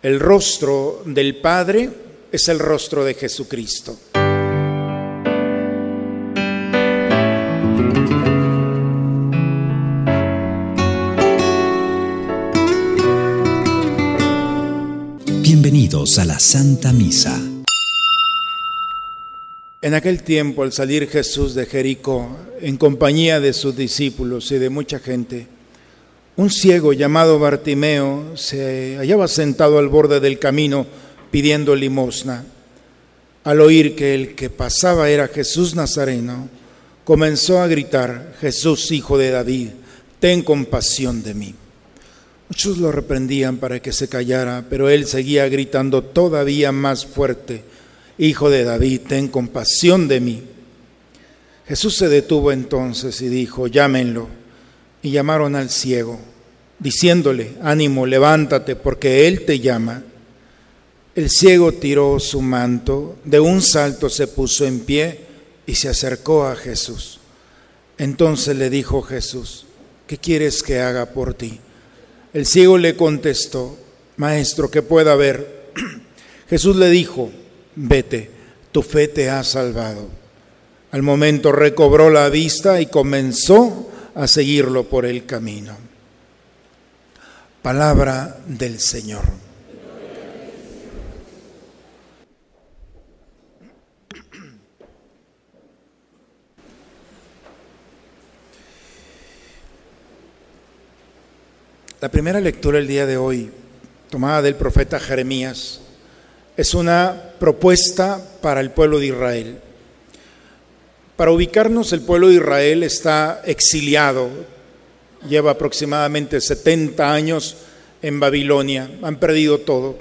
El rostro del Padre es el rostro de Jesucristo. Bienvenidos a la Santa Misa. En aquel tiempo, al salir Jesús de Jericó, en compañía de sus discípulos y de mucha gente, un ciego llamado Bartimeo se hallaba sentado al borde del camino pidiendo limosna. Al oír que el que pasaba era Jesús Nazareno, comenzó a gritar, Jesús, hijo de David, ten compasión de mí. Muchos lo reprendían para que se callara, pero él seguía gritando todavía más fuerte, Hijo de David, ten compasión de mí. Jesús se detuvo entonces y dijo, llámenlo. Y llamaron al ciego, diciéndole, ánimo, levántate, porque Él te llama. El ciego tiró su manto, de un salto se puso en pie y se acercó a Jesús. Entonces le dijo Jesús, ¿qué quieres que haga por ti? El ciego le contestó, Maestro, que pueda ver. Jesús le dijo, vete, tu fe te ha salvado. Al momento recobró la vista y comenzó a seguirlo por el camino. Palabra del Señor. La primera lectura el día de hoy, tomada del profeta Jeremías, es una propuesta para el pueblo de Israel. Para ubicarnos, el pueblo de Israel está exiliado, lleva aproximadamente 70 años en Babilonia, han perdido todo.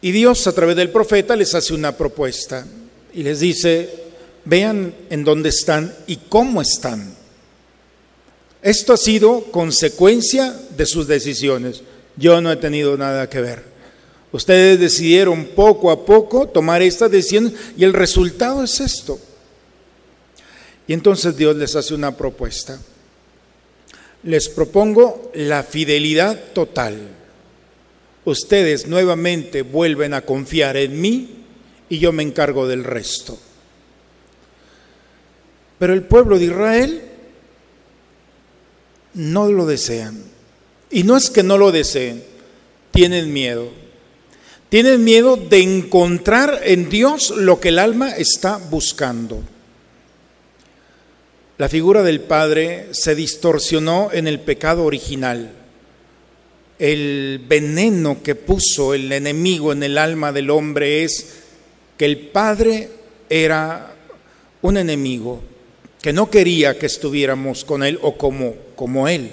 Y Dios a través del profeta les hace una propuesta y les dice, vean en dónde están y cómo están. Esto ha sido consecuencia de sus decisiones. Yo no he tenido nada que ver. Ustedes decidieron poco a poco tomar esta decisión y el resultado es esto. Y entonces Dios les hace una propuesta. Les propongo la fidelidad total. Ustedes nuevamente vuelven a confiar en mí y yo me encargo del resto. Pero el pueblo de Israel no lo desean. Y no es que no lo deseen, tienen miedo. Tienen miedo de encontrar en Dios lo que el alma está buscando. La figura del Padre se distorsionó en el pecado original. El veneno que puso el enemigo en el alma del hombre es que el Padre era un enemigo, que no quería que estuviéramos con Él o como, como Él.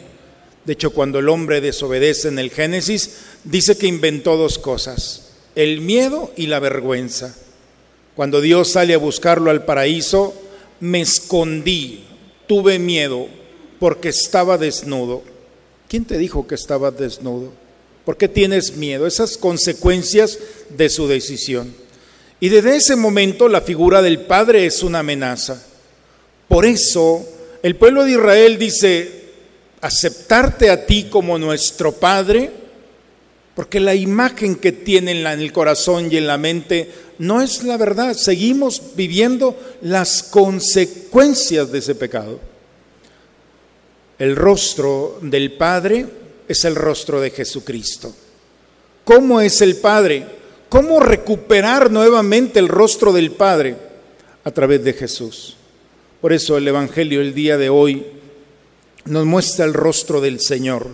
De hecho, cuando el hombre desobedece en el Génesis, dice que inventó dos cosas, el miedo y la vergüenza. Cuando Dios sale a buscarlo al paraíso, me escondí, tuve miedo porque estaba desnudo. ¿Quién te dijo que estaba desnudo? ¿Por qué tienes miedo? Esas consecuencias de su decisión. Y desde ese momento la figura del Padre es una amenaza. Por eso el pueblo de Israel dice, aceptarte a ti como nuestro Padre, porque la imagen que tienen en el corazón y en la mente no es la verdad. Seguimos viviendo las consecuencias de ese pecado. El rostro del Padre es el rostro de Jesucristo. ¿Cómo es el Padre? ¿Cómo recuperar nuevamente el rostro del Padre? A través de Jesús. Por eso el Evangelio el día de hoy nos muestra el rostro del Señor.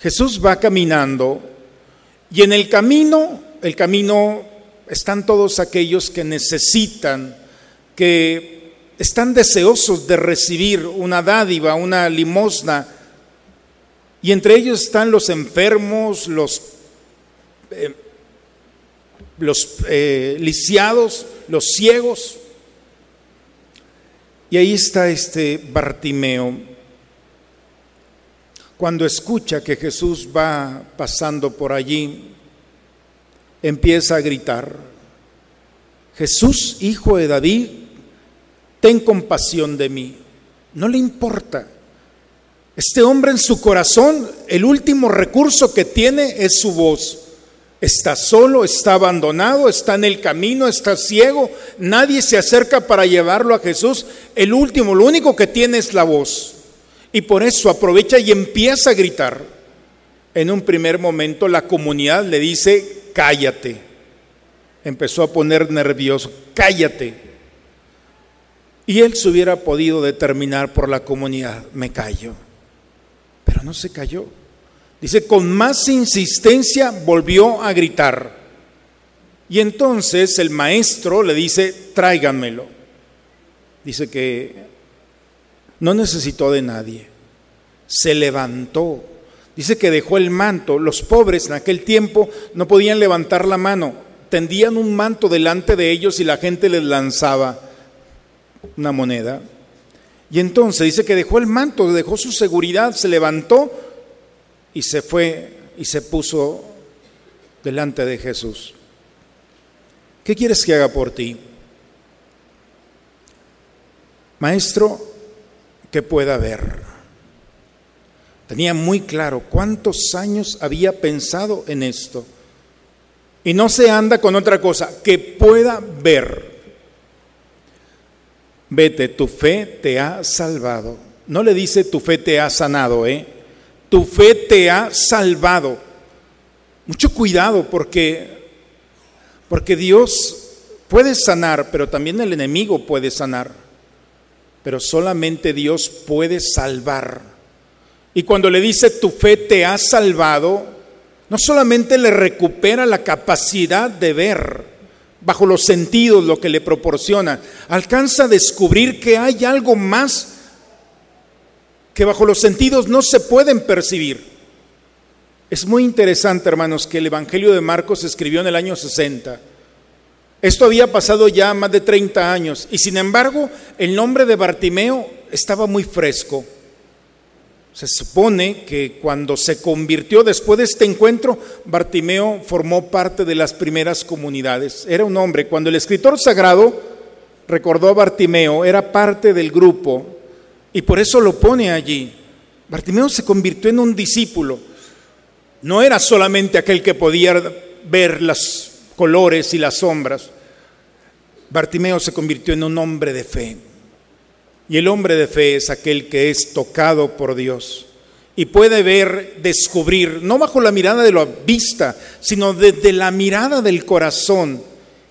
Jesús va caminando y en el camino, el camino están todos aquellos que necesitan, que están deseosos de recibir una dádiva, una limosna. Y entre ellos están los enfermos, los, eh, los eh, lisiados, los ciegos. Y ahí está este Bartimeo. Cuando escucha que Jesús va pasando por allí, empieza a gritar, Jesús, hijo de David, ten compasión de mí. No le importa Este hombre en su corazón, el último recurso que tiene es su voz. Está solo, está abandonado, está en el camino, está ciego, nadie se acerca para llevarlo a Jesús. El último, lo único que tiene es la voz. Y por eso aprovecha y empieza a gritar. En un primer momento la comunidad le dice, cállate. Empezó a poner nervioso, cállate. Y él se hubiera podido determinar por la comunidad, me callo. Pero no se cayó. Dice, con más insistencia volvió a gritar. Y entonces el maestro le dice, tráiganmelo. Dice que no necesitó de nadie. Se levantó. Dice que dejó el manto. Los pobres en aquel tiempo no podían levantar la mano. Tendían un manto delante de ellos y la gente les lanzaba una moneda. Y entonces dice que dejó el manto, dejó su seguridad, se levantó y se fue y se puso delante de Jesús. ¿Qué quieres que haga por ti? Maestro, que pueda ver. Tenía muy claro cuántos años había pensado en esto. Y no se anda con otra cosa, que pueda ver. Vete, tu fe te ha salvado. No le dice tu fe te ha sanado, ¿eh? Tu fe te ha salvado. Mucho cuidado porque porque Dios puede sanar, pero también el enemigo puede sanar. Pero solamente Dios puede salvar. Y cuando le dice tu fe te ha salvado, no solamente le recupera la capacidad de ver, bajo los sentidos lo que le proporciona, alcanza a descubrir que hay algo más que bajo los sentidos no se pueden percibir. Es muy interesante, hermanos, que el Evangelio de Marcos se escribió en el año 60. Esto había pasado ya más de 30 años y sin embargo el nombre de Bartimeo estaba muy fresco. Se supone que cuando se convirtió después de este encuentro, Bartimeo formó parte de las primeras comunidades. Era un hombre. Cuando el escritor sagrado recordó a Bartimeo, era parte del grupo y por eso lo pone allí. Bartimeo se convirtió en un discípulo. No era solamente aquel que podía ver los colores y las sombras. Bartimeo se convirtió en un hombre de fe. Y el hombre de fe es aquel que es tocado por Dios y puede ver, descubrir, no bajo la mirada de la vista, sino desde la mirada del corazón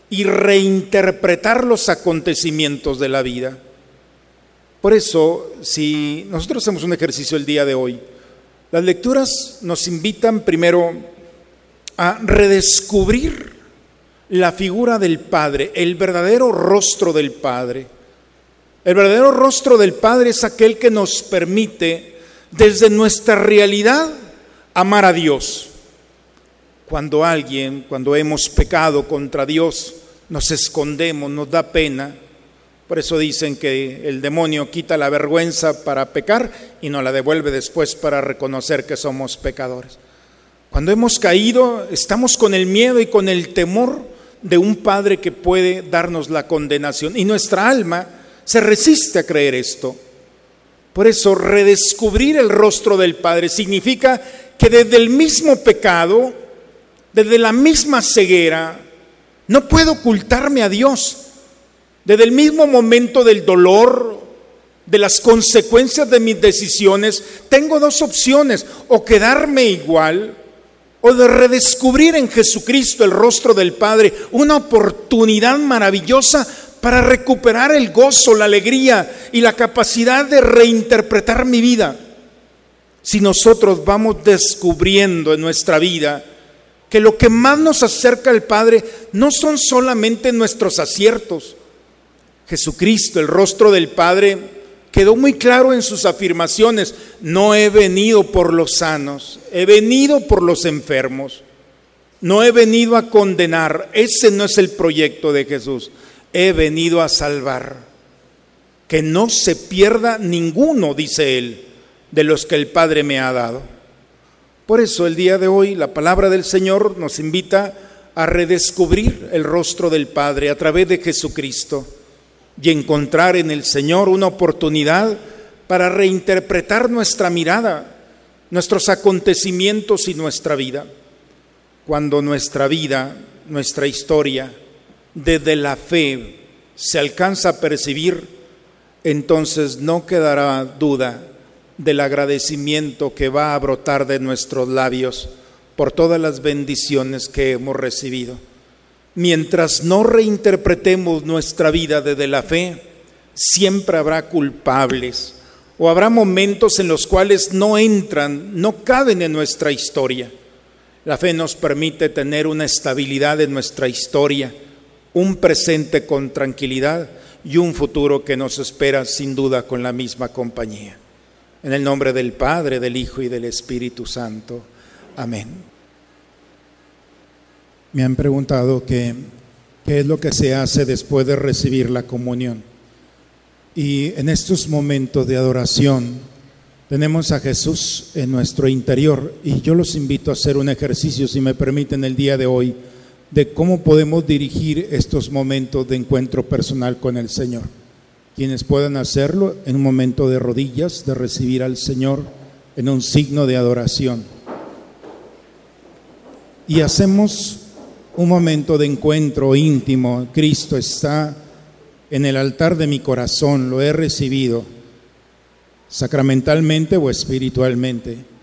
y reinterpretar los acontecimientos de la vida. Por eso, si nosotros hacemos un ejercicio el día de hoy, las lecturas nos invitan primero a redescubrir la figura del Padre, el verdadero rostro del Padre. El verdadero rostro del Padre es aquel que nos permite desde nuestra realidad amar a Dios. Cuando alguien, cuando hemos pecado contra Dios, nos escondemos, nos da pena. Por eso dicen que el demonio quita la vergüenza para pecar y nos la devuelve después para reconocer que somos pecadores. Cuando hemos caído, estamos con el miedo y con el temor de un Padre que puede darnos la condenación. Y nuestra alma se resiste a creer esto. Por eso redescubrir el rostro del Padre significa que desde el mismo pecado, desde la misma ceguera, no puedo ocultarme a Dios. Desde el mismo momento del dolor, de las consecuencias de mis decisiones, tengo dos opciones, o quedarme igual, o de redescubrir en Jesucristo el rostro del Padre, una oportunidad maravillosa para recuperar el gozo, la alegría y la capacidad de reinterpretar mi vida. Si nosotros vamos descubriendo en nuestra vida que lo que más nos acerca al Padre no son solamente nuestros aciertos. Jesucristo, el rostro del Padre, quedó muy claro en sus afirmaciones, no he venido por los sanos, he venido por los enfermos, no he venido a condenar, ese no es el proyecto de Jesús he venido a salvar. Que no se pierda ninguno, dice él, de los que el Padre me ha dado. Por eso el día de hoy la palabra del Señor nos invita a redescubrir el rostro del Padre a través de Jesucristo y encontrar en el Señor una oportunidad para reinterpretar nuestra mirada, nuestros acontecimientos y nuestra vida. Cuando nuestra vida, nuestra historia, desde la fe se alcanza a percibir, entonces no quedará duda del agradecimiento que va a brotar de nuestros labios por todas las bendiciones que hemos recibido. Mientras no reinterpretemos nuestra vida desde la fe, siempre habrá culpables o habrá momentos en los cuales no entran, no caben en nuestra historia. La fe nos permite tener una estabilidad en nuestra historia un presente con tranquilidad y un futuro que nos espera sin duda con la misma compañía. En el nombre del Padre, del Hijo y del Espíritu Santo. Amén. Me han preguntado qué, es lo que se hace después de recibir la comunión. Y en estos momentos de adoración tenemos a Jesús en nuestro interior y yo los invito a hacer un ejercicio, si me permiten, el día de hoy de cómo podemos dirigir estos momentos de encuentro personal con el Señor. Quienes puedan hacerlo en un momento de rodillas, de recibir al Señor en un signo de adoración. Y hacemos un momento de encuentro íntimo. Cristo está en el altar de mi corazón, lo he recibido sacramentalmente o espiritualmente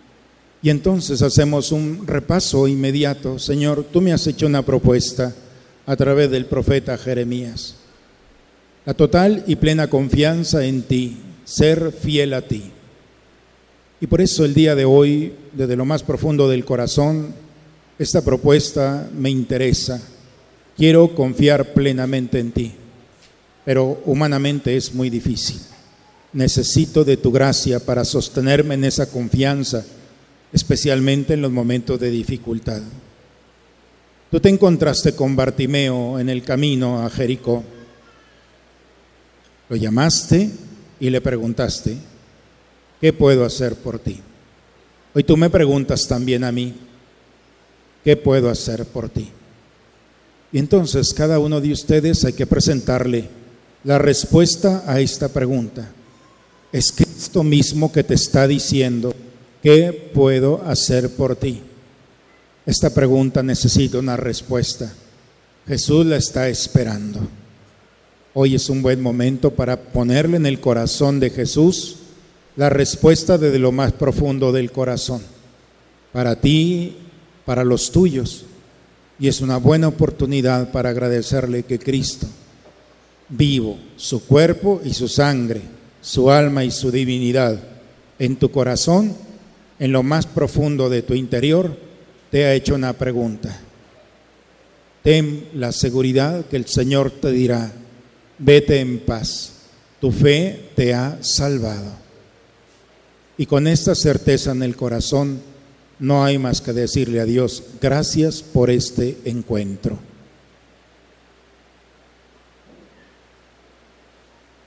y entonces hacemos un repaso inmediato. Señor, tú me has hecho una propuesta a través del profeta Jeremías. La total y plena confianza en ti, ser fiel a ti. Y por eso el día de hoy, desde lo más profundo del corazón, esta propuesta me interesa. Quiero confiar plenamente en ti, pero humanamente es muy difícil. Necesito de tu gracia para sostenerme en esa confianza especialmente en los momentos de dificultad. Tú te encontraste con Bartimeo en el camino a Jericó. Lo llamaste y le preguntaste, ¿qué puedo hacer por ti? Hoy tú me preguntas también a mí, ¿qué puedo hacer por ti? Y entonces cada uno de ustedes hay que presentarle la respuesta a esta pregunta. Es Cristo mismo que te está diciendo, ¿Qué puedo hacer por ti? Esta pregunta necesita una respuesta. Jesús la está esperando. Hoy es un buen momento para ponerle en el corazón de Jesús la respuesta desde lo más profundo del corazón. Para ti, para los tuyos. Y es una buena oportunidad para agradecerle que Cristo, vivo, su cuerpo y su sangre, su alma y su divinidad, en tu corazón, en lo más profundo de tu interior, te ha hecho una pregunta. Ten la seguridad que el Señor te dirá, vete en paz, tu fe te ha salvado. Y con esta certeza en el corazón, no hay más que decirle a Dios, gracias por este encuentro.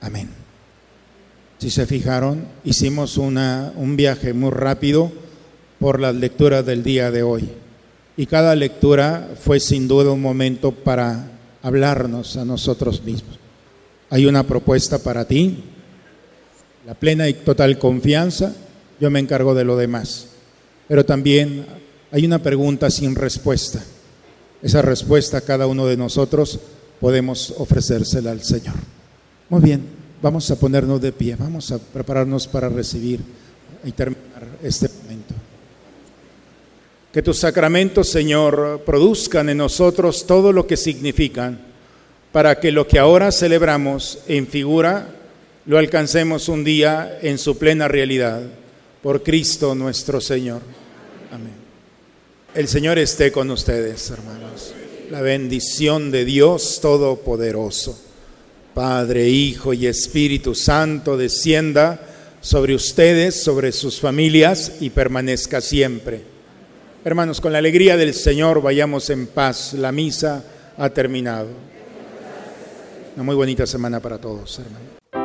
Amén. Si se fijaron, hicimos una, un viaje muy rápido por las lecturas del día de hoy. Y cada lectura fue sin duda un momento para hablarnos a nosotros mismos. Hay una propuesta para ti, la plena y total confianza, yo me encargo de lo demás. Pero también hay una pregunta sin respuesta. Esa respuesta cada uno de nosotros podemos ofrecérsela al Señor. Muy bien. Vamos a ponernos de pie, vamos a prepararnos para recibir y terminar este momento. Que tus sacramentos, Señor, produzcan en nosotros todo lo que significan, para que lo que ahora celebramos en figura lo alcancemos un día en su plena realidad. Por Cristo nuestro Señor. Amén. El Señor esté con ustedes, hermanos. La bendición de Dios Todopoderoso. Padre, Hijo y Espíritu Santo, descienda sobre ustedes, sobre sus familias y permanezca siempre. Hermanos, con la alegría del Señor vayamos en paz. La misa ha terminado. Una muy bonita semana para todos, hermanos.